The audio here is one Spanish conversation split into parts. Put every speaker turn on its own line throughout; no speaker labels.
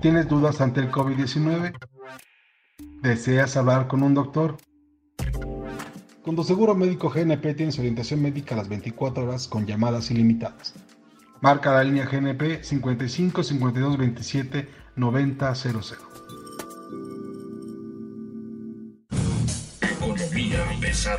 ¿Tienes dudas ante el COVID-19? ¿Deseas hablar con un doctor? Con tu seguro médico GNP tienes orientación médica a las 24 horas con llamadas ilimitadas. Marca la línea GNP 55 52 27 90 00.
Economía pesada.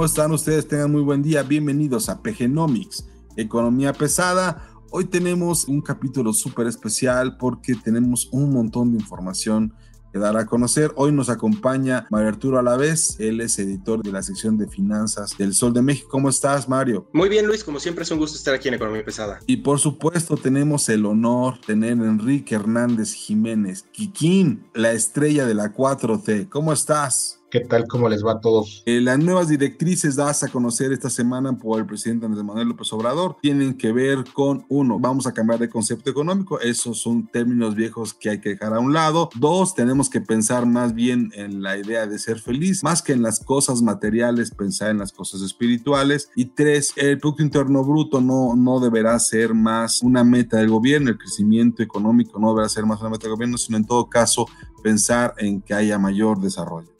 ¿Cómo están ustedes? Tengan muy buen día. Bienvenidos a PGnomics, Economía Pesada. Hoy tenemos un capítulo súper especial porque tenemos un montón de información que dar a conocer. Hoy nos acompaña Mario Arturo Alavés, él es editor de la sección de finanzas del Sol de México. ¿Cómo estás, Mario?
Muy bien, Luis, como siempre es un gusto estar aquí en Economía Pesada.
Y por supuesto tenemos el honor de tener a Enrique Hernández Jiménez, Kikín, la estrella de la 4T. ¿Cómo estás?
¿Qué tal? ¿Cómo les va a todos?
Eh, las nuevas directrices dadas a conocer esta semana por el presidente Andrés Manuel López Obrador tienen que ver con, uno, vamos a cambiar de concepto económico, esos son términos viejos que hay que dejar a un lado. Dos, tenemos que pensar más bien en la idea de ser feliz, más que en las cosas materiales, pensar en las cosas espirituales. Y tres, el Producto Interno Bruto no, no deberá ser más una meta del gobierno, el crecimiento económico no deberá ser más una meta del gobierno, sino en todo caso pensar en que haya mayor desarrollo.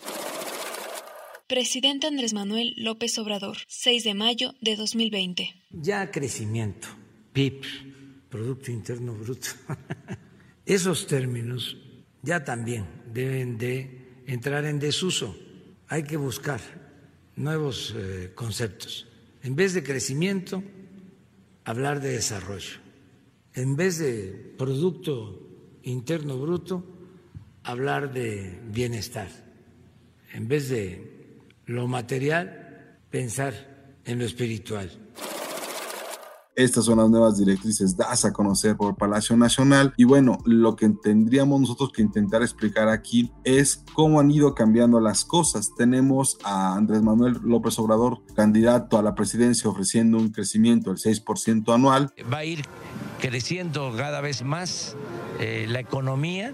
Presidente Andrés Manuel López Obrador, 6 de mayo de 2020.
Ya crecimiento, PIB, Producto Interno Bruto, esos términos ya también deben de entrar en desuso. Hay que buscar nuevos eh, conceptos. En vez de crecimiento, hablar de desarrollo. En vez de Producto Interno Bruto, hablar de bienestar. En vez de lo material, pensar en lo espiritual.
Estas son las nuevas directrices dadas a conocer por Palacio Nacional. Y bueno, lo que tendríamos nosotros que intentar explicar aquí es cómo han ido cambiando las cosas. Tenemos a Andrés Manuel López Obrador, candidato a la presidencia, ofreciendo un crecimiento del 6% anual.
Va a ir creciendo cada vez más eh, la economía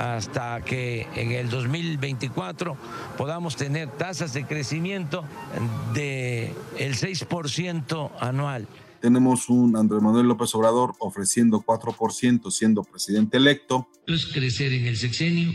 hasta que en el 2024 podamos tener tasas de crecimiento del el 6% anual.
Tenemos un Andrés Manuel López Obrador ofreciendo 4% siendo presidente electo.
Es crecer en el sexenio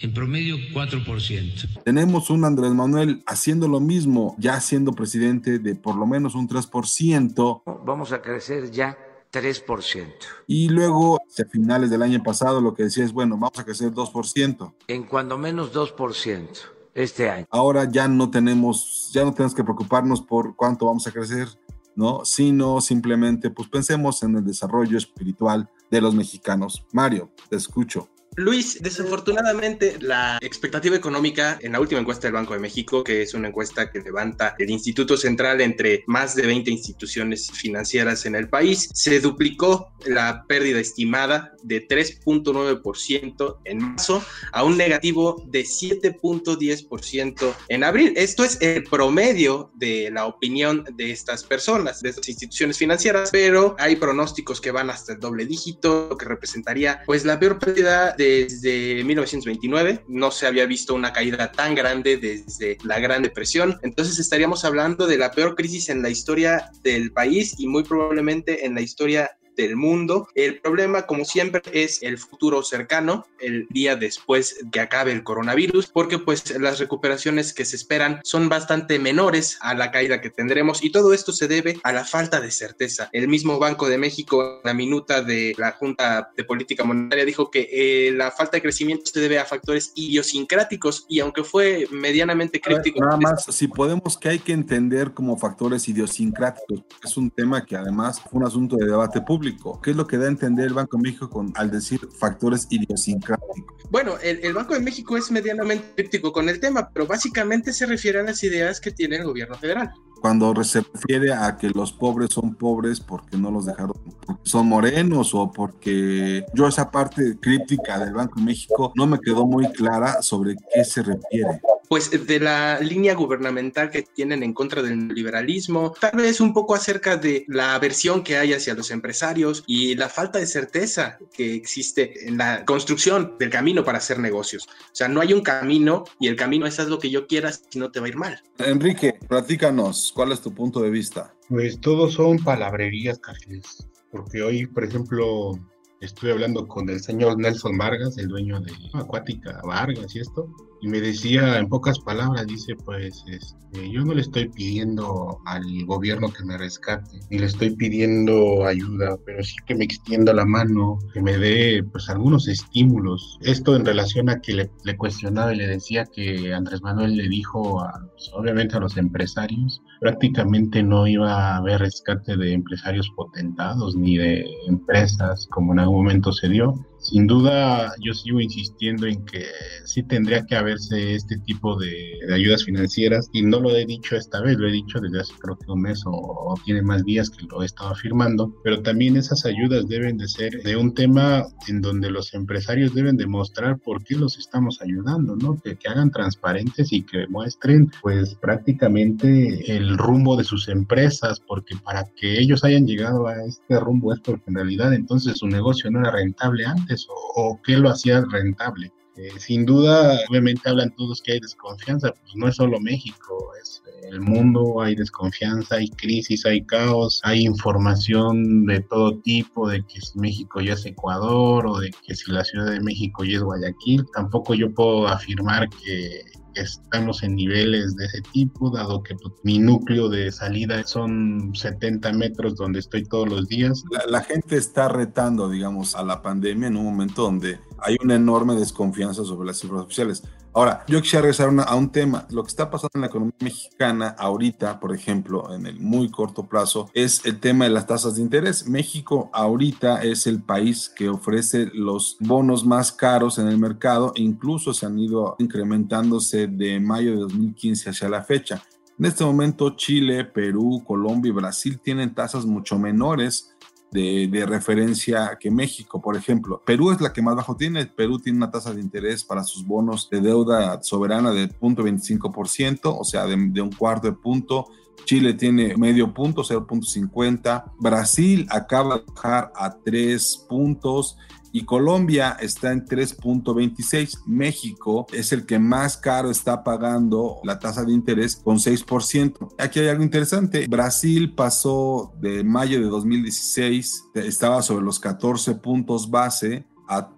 en promedio 4%.
Tenemos un Andrés Manuel haciendo lo mismo, ya siendo presidente de por lo menos un 3%.
Vamos a crecer ya 3%.
Y luego, a finales del año pasado, lo que decía es, bueno, vamos a crecer 2%.
En cuando menos 2% este año.
Ahora ya no tenemos, ya no tenemos que preocuparnos por cuánto vamos a crecer, ¿no? Sino simplemente, pues pensemos en el desarrollo espiritual de los mexicanos. Mario, te escucho.
Luis, desafortunadamente la expectativa económica en la última encuesta del Banco de México, que es una encuesta que levanta el Instituto Central entre más de 20 instituciones financieras en el país, se duplicó la pérdida estimada de 3.9% en marzo a un negativo de 7.10% en abril. Esto es el promedio de la opinión de estas personas, de estas instituciones financieras, pero hay pronósticos que van hasta el doble dígito, lo que representaría pues la peor pérdida desde 1929. No se había visto una caída tan grande desde la Gran Depresión. Entonces estaríamos hablando de la peor crisis en la historia del país y muy probablemente en la historia del mundo. El problema, como siempre, es el futuro cercano, el día después que acabe el coronavirus, porque pues las recuperaciones que se esperan son bastante menores a la caída que tendremos y todo esto se debe a la falta de certeza. El mismo Banco de México, la minuta de la Junta de Política Monetaria, dijo que eh, la falta de crecimiento se debe a factores idiosincráticos y aunque fue medianamente crítico.
Nada más, si podemos, que hay que entender como factores idiosincráticos, es un tema que además fue un asunto de debate público público. ¿Qué es lo que da a entender el Banco de México con, al decir factores idiosincráticos?
Bueno, el, el, Banco de México es medianamente críptico con el tema, pero básicamente se refiere a las ideas que tiene el gobierno federal.
Cuando se refiere a que los pobres son pobres porque no los dejaron, porque son morenos o porque yo esa parte críptica del Banco de México no me quedó muy clara sobre qué se refiere
pues de la línea gubernamental que tienen en contra del liberalismo, tal vez un poco acerca de la aversión que hay hacia los empresarios y la falta de certeza que existe en la construcción del camino para hacer negocios. O sea, no hay un camino y el camino es haz lo que yo quiera si no te va a ir mal.
Enrique, platícanos, ¿cuál es tu punto de vista?
Pues todos son palabrerías, Carles, porque hoy, por ejemplo, estuve hablando con el señor Nelson Vargas, el dueño de Acuática Vargas y esto, y me decía en pocas palabras, dice, pues este, yo no le estoy pidiendo al gobierno que me rescate, ni le estoy pidiendo ayuda, pero sí que me extienda la mano, que me dé pues algunos estímulos. Esto en relación a que le, le cuestionaba y le decía que Andrés Manuel le dijo, a, pues, obviamente a los empresarios, prácticamente no iba a haber rescate de empresarios potentados ni de empresas como en algún momento se dio sin duda, yo sigo insistiendo en que sí tendría que haberse este tipo de, ayudas financieras y no lo he dicho esta vez, lo he dicho desde hace creo que un mes o, o, tiene más días que lo he estado afirmando, pero también esas ayudas deben de ser de un tema en donde los empresarios deben demostrar por qué los estamos ayudando, ¿no? Que, que hagan transparentes y que muestren pues prácticamente el rumbo de sus empresas, porque para que ellos hayan llegado a este rumbo es porque en realidad entonces su negocio no era rentable antes o, o qué lo hacía rentable. Eh, sin duda, obviamente hablan todos que hay desconfianza, pues no es solo México, es el mundo, hay desconfianza, hay crisis, hay caos, hay información de todo tipo, de que si México ya es Ecuador o de que si la Ciudad de México ya es Guayaquil. Tampoco yo puedo afirmar que estamos en niveles de ese tipo, dado que pues, mi núcleo de salida son 70 metros donde estoy todos los días.
La, la, gente está retando, digamos, a la pandemia en un momento donde hay una enorme desconfianza sobre las cifras oficiales. Ahora, yo quisiera regresar una, a un tema. Lo que está pasando en la economía mexicana ahorita, por ejemplo, en el muy corto plazo, es el tema de las tasas de interés. México ahorita es el país que ofrece los bonos más caros en el mercado incluso se han ido incrementándose de mayo de 2015 hacia la fecha. En este momento, Chile, Perú, Colombia y Brasil tienen tasas mucho menores de, de, referencia que México, por ejemplo. Perú es la que más bajo tiene. Perú tiene una tasa de interés para sus bonos de deuda soberana de 0.25%, o sea, de, de un cuarto de punto. Chile tiene medio punto, 0.50. Brasil acaba de bajar a 3 puntos y Colombia está en 3.26. México es el que más caro está pagando la tasa de interés con 6%. Aquí hay algo interesante. Brasil pasó de mayo de 2016, estaba sobre los 14 puntos base a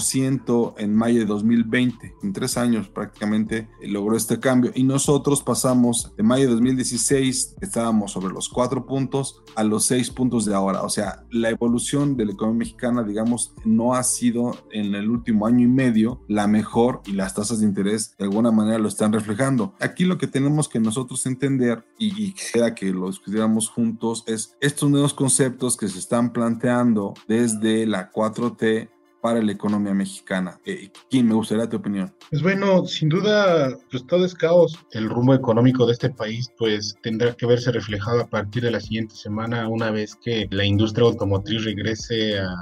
ciento en mayo de 2020. En tres años prácticamente logró este cambio. Y nosotros pasamos de mayo de 2016, estábamos sobre los cuatro puntos, a los seis puntos de ahora. O sea, la evolución de la economía mexicana, digamos, no ha sido en el último año y medio la mejor y las tasas de interés de alguna manera lo están reflejando. Aquí lo que tenemos que nosotros entender y, y quisiera que lo discutiéramos juntos es estos nuevos conceptos que se están planteando desde la 4T para la economía mexicana. Eh, Kim, me gustaría tu opinión.
Pues bueno, sin duda, pues todo es caos. El rumbo económico de este país, pues tendrá que verse reflejado a partir de la siguiente semana, una vez que la industria automotriz regrese a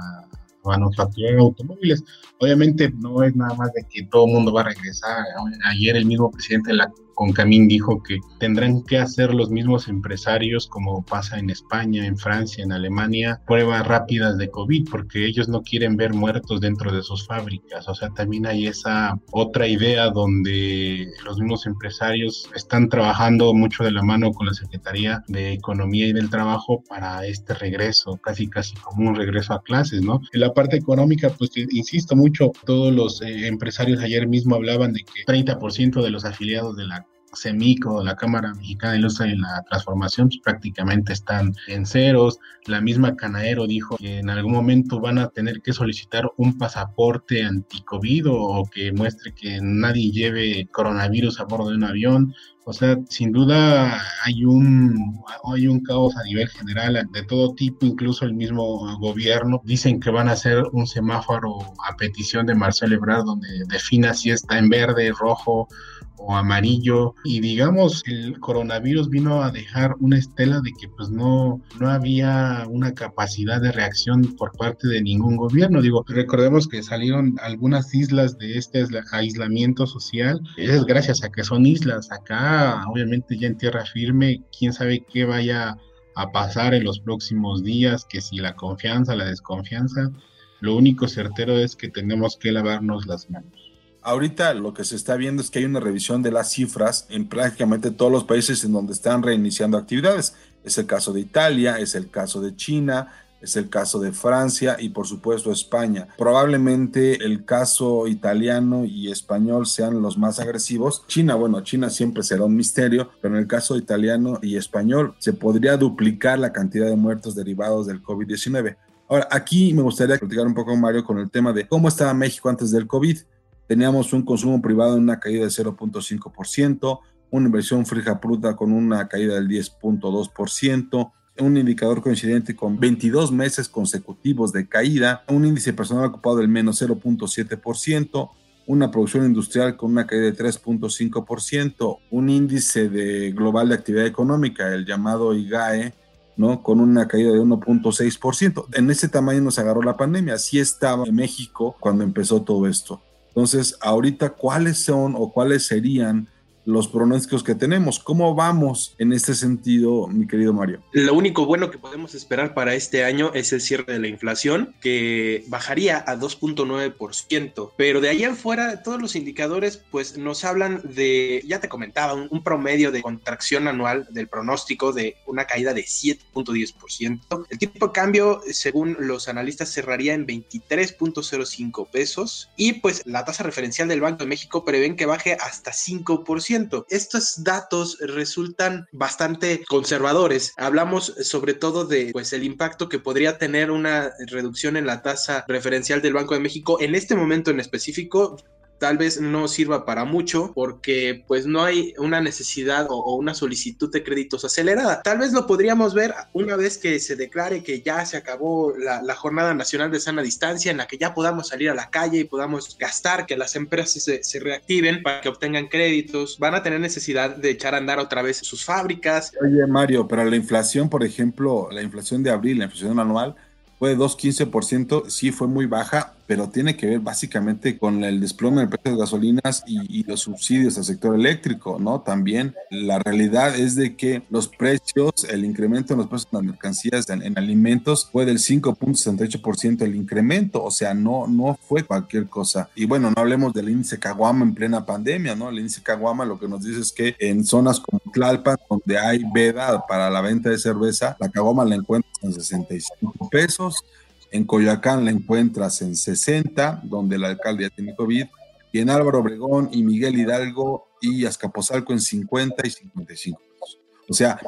manufacturar automóviles. Obviamente no es nada más de que todo el mundo va a regresar. Ayer el mismo presidente de la Concamín dijo que tendrán que hacer los mismos empresarios, como pasa en España, en Francia, en Alemania, pruebas rápidas de COVID, porque ellos no quieren ver muertos dentro de sus fábricas. O sea, también hay esa otra idea donde los mismos empresarios están trabajando mucho de la mano con la Secretaría de Economía y del Trabajo para este regreso, casi casi como un regreso a clases, ¿no? En la parte económica, pues insisto mucho, todos los eh, empresarios ayer mismo hablaban de que 30% de los afiliados de la CEMICO, la Cámara Mexicana de Industria y la Transformación, pues, prácticamente están en ceros. La misma Canaero dijo que en algún momento van a tener que solicitar un pasaporte anti-COVID o que muestre que nadie lleve coronavirus a bordo de un avión. O sea, sin duda hay un, hay un caos a nivel general de todo tipo, incluso el mismo gobierno. Dicen que van a hacer un semáforo a petición de Marcelo Ebrard donde defina si está en verde, rojo o amarillo y digamos el coronavirus vino a dejar una estela de que pues no no había una capacidad de reacción por parte de ningún gobierno. Digo recordemos que salieron algunas islas de este aislamiento social es gracias a que son islas. Acá obviamente ya en tierra firme quién sabe qué vaya a pasar en los próximos días que si la confianza la desconfianza. Lo único certero es que tenemos que lavarnos las manos
Ahorita lo que se está viendo es que hay una revisión de las cifras en prácticamente todos los países en donde están reiniciando actividades. Es el caso de Italia, es el caso de China, es el caso de Francia y por supuesto España. Probablemente el caso italiano y español sean los más agresivos. China, bueno, China siempre será un misterio, pero en el caso italiano y español se podría duplicar la cantidad de muertos derivados del COVID-19. Ahora, aquí me gustaría platicar un poco, Mario, con el tema de cómo estaba México antes del COVID. Teníamos un consumo privado en una caída de 0.5%, una inversión fija bruta con una caída del 10.2%, un indicador coincidente con 22 meses consecutivos de caída, un índice personal ocupado del menos 0.7%, una producción industrial con una caída de 3.5%, un índice de global de actividad económica, el llamado IGAE, ¿no? Con una caída de 1.6%. En ese tamaño nos agarró la pandemia. Así estaba en México cuando empezó todo esto. Entonces, ahorita, ¿cuáles son o cuáles serían los pronósticos que tenemos. ¿Cómo vamos en este sentido, mi querido Mario?
Lo único bueno que podemos esperar para este año es el cierre de la inflación, que bajaría a 2.9%, pero de ahí en fuera todos los indicadores pues nos hablan de, ya te comentaba, un, un promedio de contracción anual del pronóstico de una caída de 7.10%. El tipo de cambio, según los analistas, cerraría en 23.05 pesos y pues la tasa referencial del Banco de México prevén que baje hasta 5%. Estos datos resultan bastante conservadores. Hablamos sobre todo de pues el impacto que podría tener una reducción en la tasa referencial del Banco de México en este momento en específico tal vez no sirva para mucho porque pues no hay una necesidad o, una solicitud de créditos acelerada. Tal vez lo podríamos ver una vez que se declare que ya se acabó la, jornada nacional de sana distancia en la que ya podamos salir a la calle y podamos gastar, que las empresas se, se reactiven para que obtengan créditos. Van a tener necesidad de echar a andar otra vez sus fábricas.
Oye Mario, pero la inflación, por ejemplo, la inflación de abril, la inflación anual, fue de 2,15%, sí fue muy baja, pero tiene que ver básicamente con el desplome del precio de gasolinas y, los subsidios al sector eléctrico, ¿no? También la realidad es de que los precios, el incremento en los precios de las mercancías en, alimentos fue del 5.68% el incremento, o sea, no, no fue cualquier cosa. Y bueno, no hablemos del índice Caguama en plena pandemia, ¿no? El índice Caguama lo que nos dice es que en zonas como Tlalpan, donde hay veda para la venta de cerveza, la Caguama la encuentras en 65 pesos, en Coyoacán la encuentras en 60, donde el alcalde ya tiene COVID. Y en Álvaro Obregón y Miguel Hidalgo y Azcapotzalco en 50 y 55 O sea,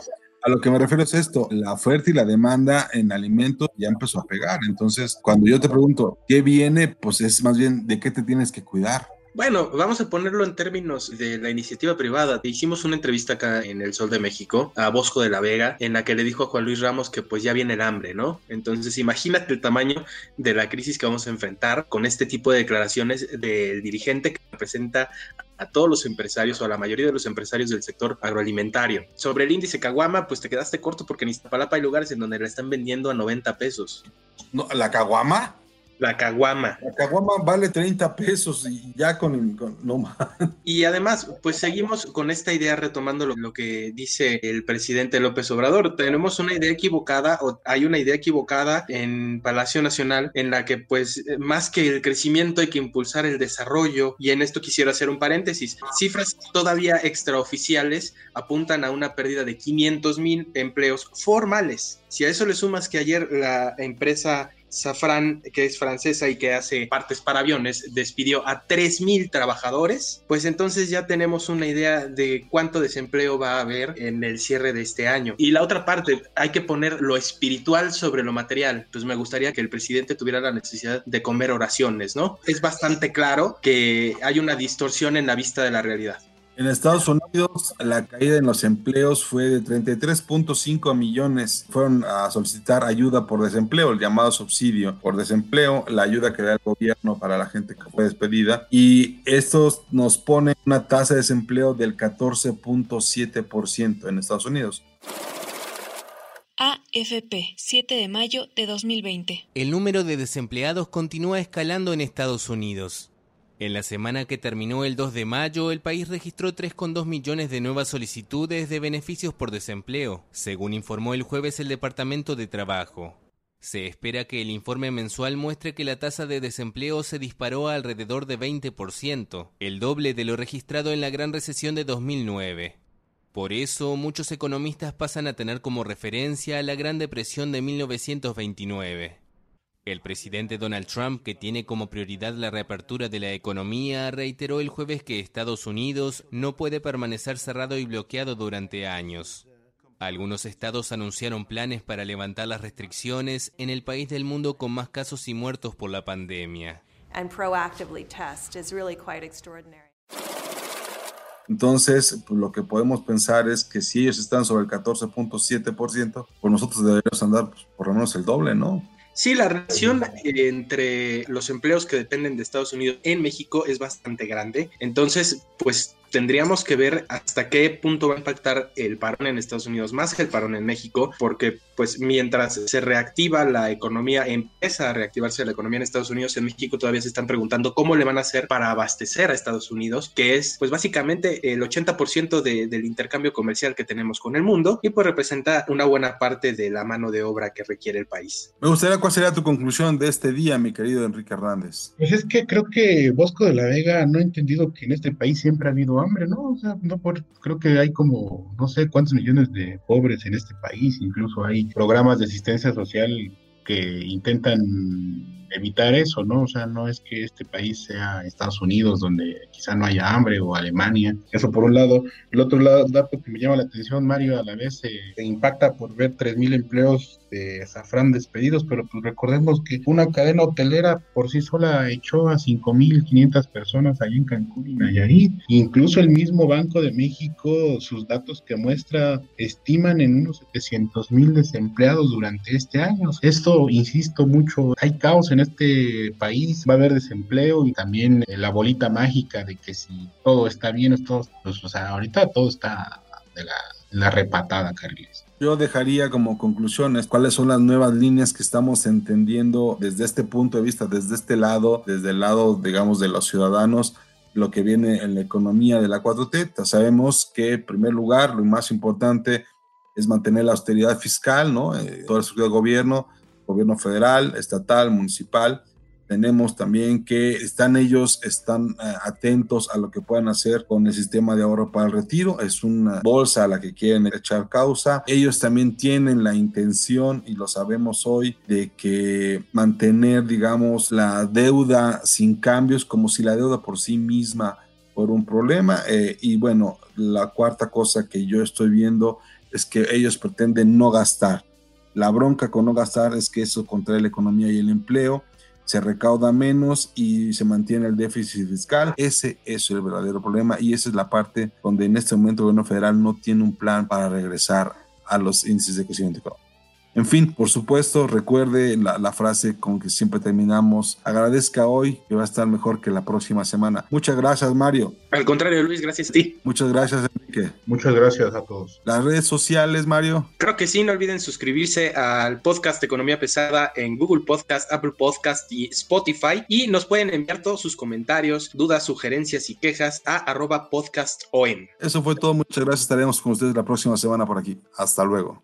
a lo que me refiero es esto, la oferta y la demanda en alimentos ya empezó a pegar. Entonces, cuando yo te pregunto, ¿qué viene? Pues es más bien de qué te tienes que cuidar.
Bueno, vamos a ponerlo en términos de la iniciativa privada. Hicimos una entrevista acá en el Sol de México a Bosco de la Vega, en la que le dijo a Juan Luis Ramos que pues ya viene el hambre, ¿no? Entonces imagínate el tamaño de la crisis que vamos a enfrentar con este tipo de declaraciones del dirigente que representa a todos los empresarios o a la mayoría de los empresarios del sector agroalimentario. Sobre el índice Caguama, pues te quedaste corto porque en Iztapalapa hay lugares en donde la están vendiendo a 90 pesos.
No, ¿La Caguama?
La caguama.
La caguama vale 30 pesos y ya con, no más.
Y además, pues seguimos con esta idea retomando lo, que dice el presidente López Obrador. Tenemos una idea equivocada o hay una idea equivocada en Palacio Nacional en la que pues más que el crecimiento hay que impulsar el desarrollo y en esto quisiera hacer un paréntesis. Cifras todavía extraoficiales apuntan a una pérdida de 500 mil empleos formales. Si a eso le sumas que ayer la empresa Safran, que es francesa y que hace partes para aviones, despidió a 3.000 trabajadores, pues entonces ya tenemos una idea de cuánto desempleo va a haber en el cierre de este año. Y la otra parte, hay que poner lo espiritual sobre lo material. Pues me gustaría que el presidente tuviera la necesidad de comer oraciones, ¿no? Es bastante claro que hay una distorsión en la vista de la realidad.
En Estados Unidos, la caída en los empleos fue de 33.5 millones. Fueron a solicitar ayuda por desempleo, el llamado subsidio por desempleo, la ayuda que da el gobierno para la gente que fue despedida. Y esto nos pone una tasa de desempleo del 14.7% en Estados Unidos.
AFP, 7 de mayo de 2020.
El número de desempleados continúa escalando en Estados Unidos. En la semana que terminó el 2 de mayo, el país registró 3,2 millones de nuevas solicitudes de beneficios por desempleo, según informó el jueves el Departamento de Trabajo. Se espera que el informe mensual muestre que la tasa de desempleo se disparó alrededor de 20%, el doble de lo registrado en la gran recesión de 2009. Por eso, muchos economistas pasan a tener como referencia la Gran Depresión de 1929. El presidente Donald Trump, que tiene como prioridad la reapertura de la economía, reiteró el jueves que Estados Unidos no puede permanecer cerrado y bloqueado durante años. Algunos estados anunciaron planes para levantar las restricciones en el país del mundo con más casos y muertos por la pandemia.
Entonces, pues, lo que podemos pensar es que si ellos están sobre el 14.7%, pues nosotros deberíamos andar pues, por lo menos el doble, ¿no?
Sí, la relación entre los empleos que dependen de Estados Unidos en México es bastante grande. Entonces, pues tendríamos que ver hasta qué punto va a impactar el parón en Estados Unidos más que el parón en México, porque pues mientras se reactiva la economía, empieza a reactivarse la economía en Estados Unidos, en México todavía se están preguntando cómo le van a hacer para abastecer a Estados Unidos, que es pues básicamente el 80% del intercambio comercial que tenemos con el mundo y pues representa una buena parte de la mano de obra que requiere el país.
Me gustaría cuál sería tu conclusión de este día, mi querido Enrique Hernández.
Pues es que creo que Bosco de la Vega no ha entendido que en este país siempre ha habido hambre, ¿no? O sea, no por, creo que hay como no sé cuántos millones de pobres en este país, incluso hay programas de asistencia social que intentan evitar eso, ¿no? O sea, no es que este país sea Estados Unidos, donde quizá no haya hambre, o Alemania. Eso por un lado. El otro lado, dato que me llama la atención, Mario, a la vez se, impacta por ver 3.000 empleos de Safran despedidos, pero pues recordemos que una cadena hotelera por sí sola echó a 5.500 personas ahí en Cancún y Nayarit. Incluso el mismo Banco de México, sus datos que muestra, estiman en unos 700.000 desempleados durante este año. Esto, insisto mucho, hay caos en este país, va a haber desempleo y también eh, la bolita mágica de que si todo está bien, todo, pues, o sea, ahorita todo está de la, repatada, Carles.
Yo dejaría como conclusiones cuáles son las nuevas líneas que estamos entendiendo desde este punto de vista, desde este lado, desde el lado, digamos, de los ciudadanos, lo que viene en la economía de la 4T. Sabemos que, en primer lugar, lo más importante es mantener la austeridad fiscal, ¿no? Eh, todo el gobierno, gobierno federal, estatal, municipal. Tenemos también que están ellos, están eh, atentos a lo que puedan hacer con el sistema de ahorro para el retiro. Es una bolsa a la que quieren echar causa. Ellos también tienen la intención, y lo sabemos hoy, de que mantener, digamos, la deuda sin cambios, como si la deuda por sí misma fuera un problema. Eh, y bueno, la cuarta cosa que yo estoy viendo es que ellos pretenden no gastar la bronca con no gastar es que eso contrae la economía y el empleo, se recauda menos y se mantiene el déficit fiscal. Ese es el verdadero problema y esa es la parte donde en este momento el gobierno federal no tiene un plan para regresar a los índices de crecimiento económico. En fin, por supuesto, recuerde la, frase con que siempre terminamos. Agradezca hoy que va a estar mejor que la próxima semana. Muchas gracias, Mario.
Al contrario, Luis, gracias a ti.
Muchas gracias, Enrique.
Muchas gracias a todos.
Las redes sociales, Mario.
Creo que sí, no olviden suscribirse al podcast Economía Pesada en Google Podcast, Apple Podcast y Spotify. Y nos pueden enviar todos sus comentarios, dudas, sugerencias y quejas a arroba podcastom.
Eso fue todo. Muchas gracias. Estaremos con ustedes la próxima semana por aquí. Hasta luego.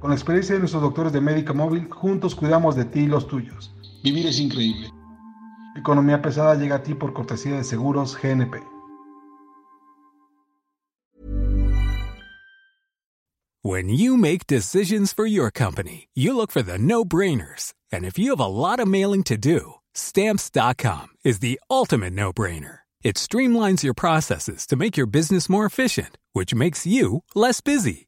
Con la experiencia de nuestros doctores de Médica Móvil, juntos cuidamos de ti y los tuyos.
Vivir es increíble.
Economía pesada llega a ti por cortesía de Seguros GNP.
When you make decisions for your company, you look for the no-brainers. And if you have a lot of mailing to do, stamps.com is the ultimate no-brainer. It streamlines your processes to make your business more efficient, which makes you less busy.